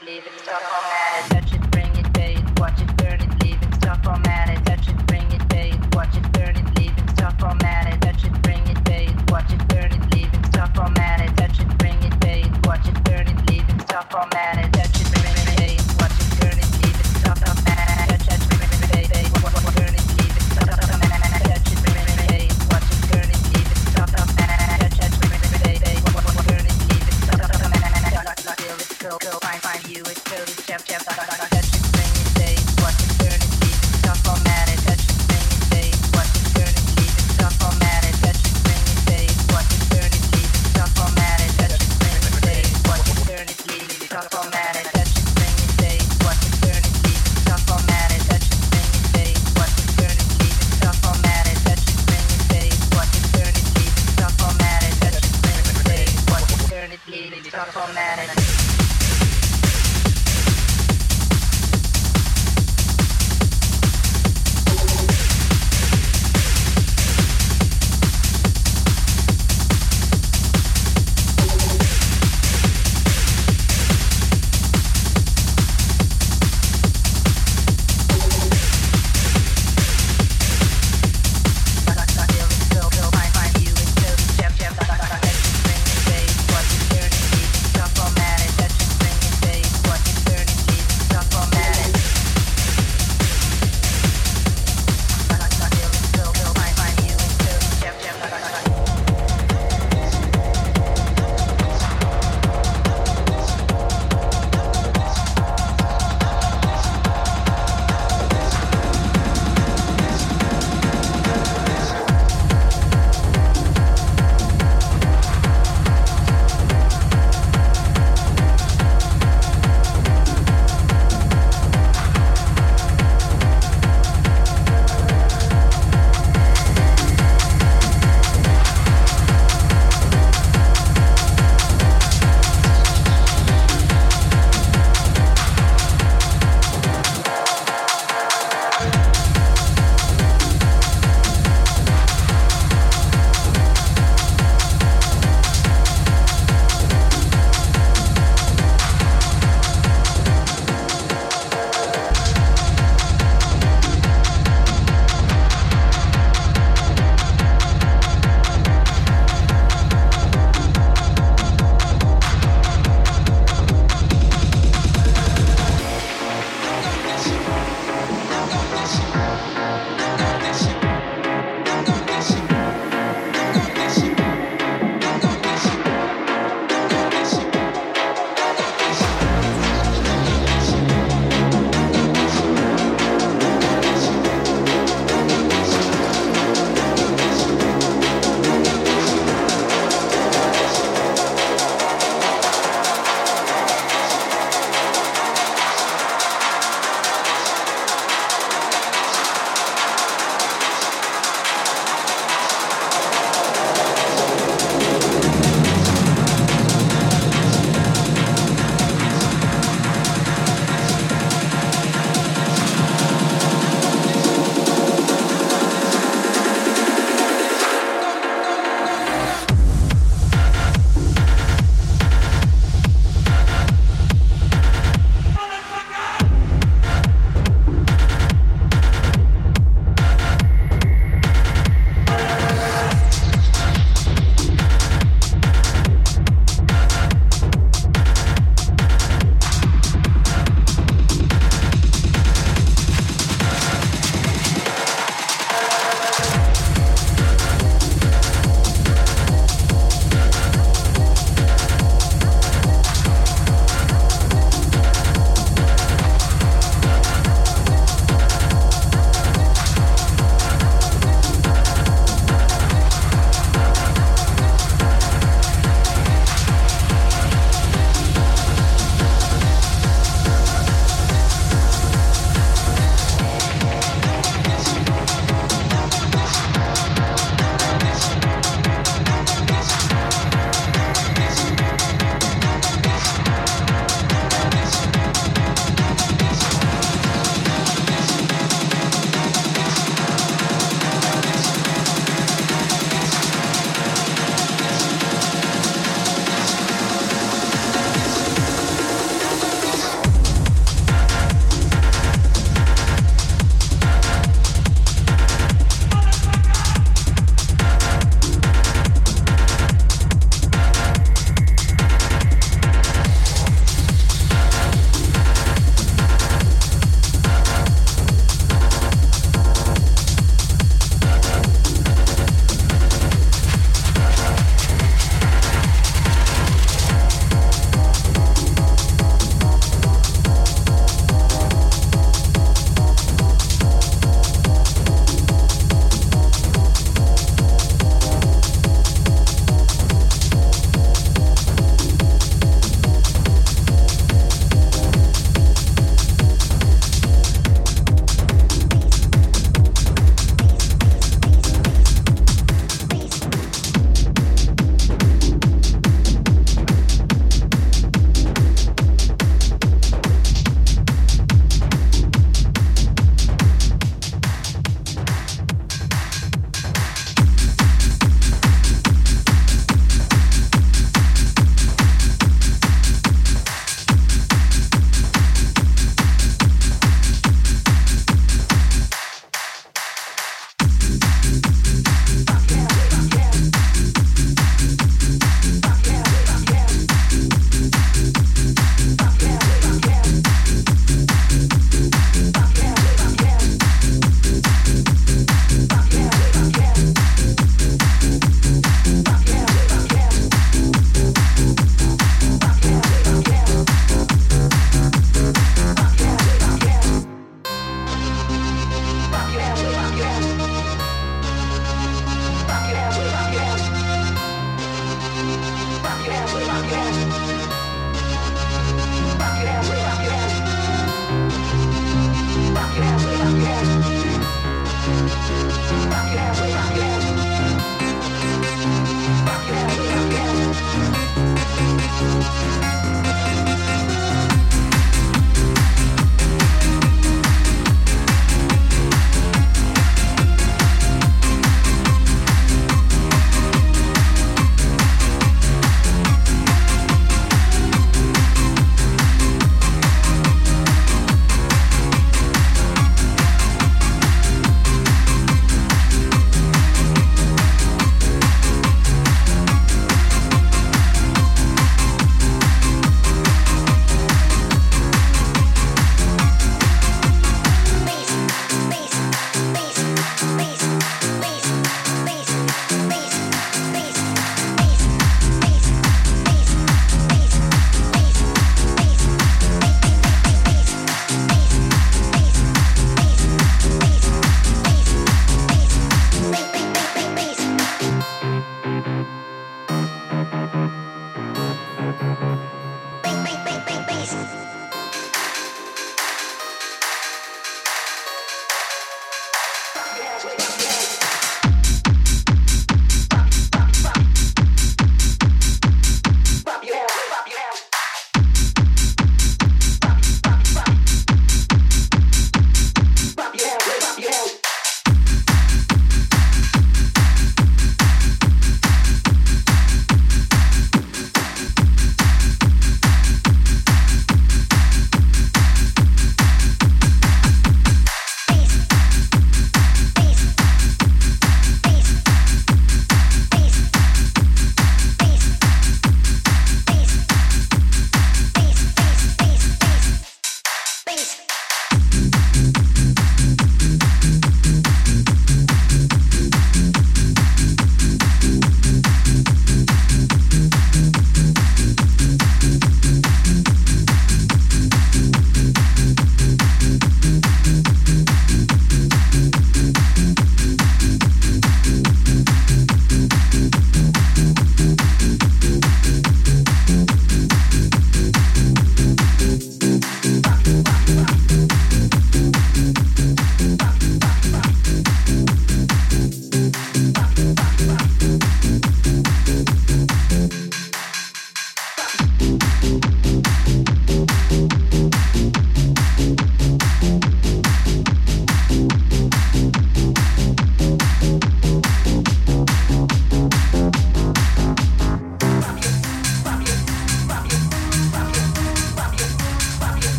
leave it,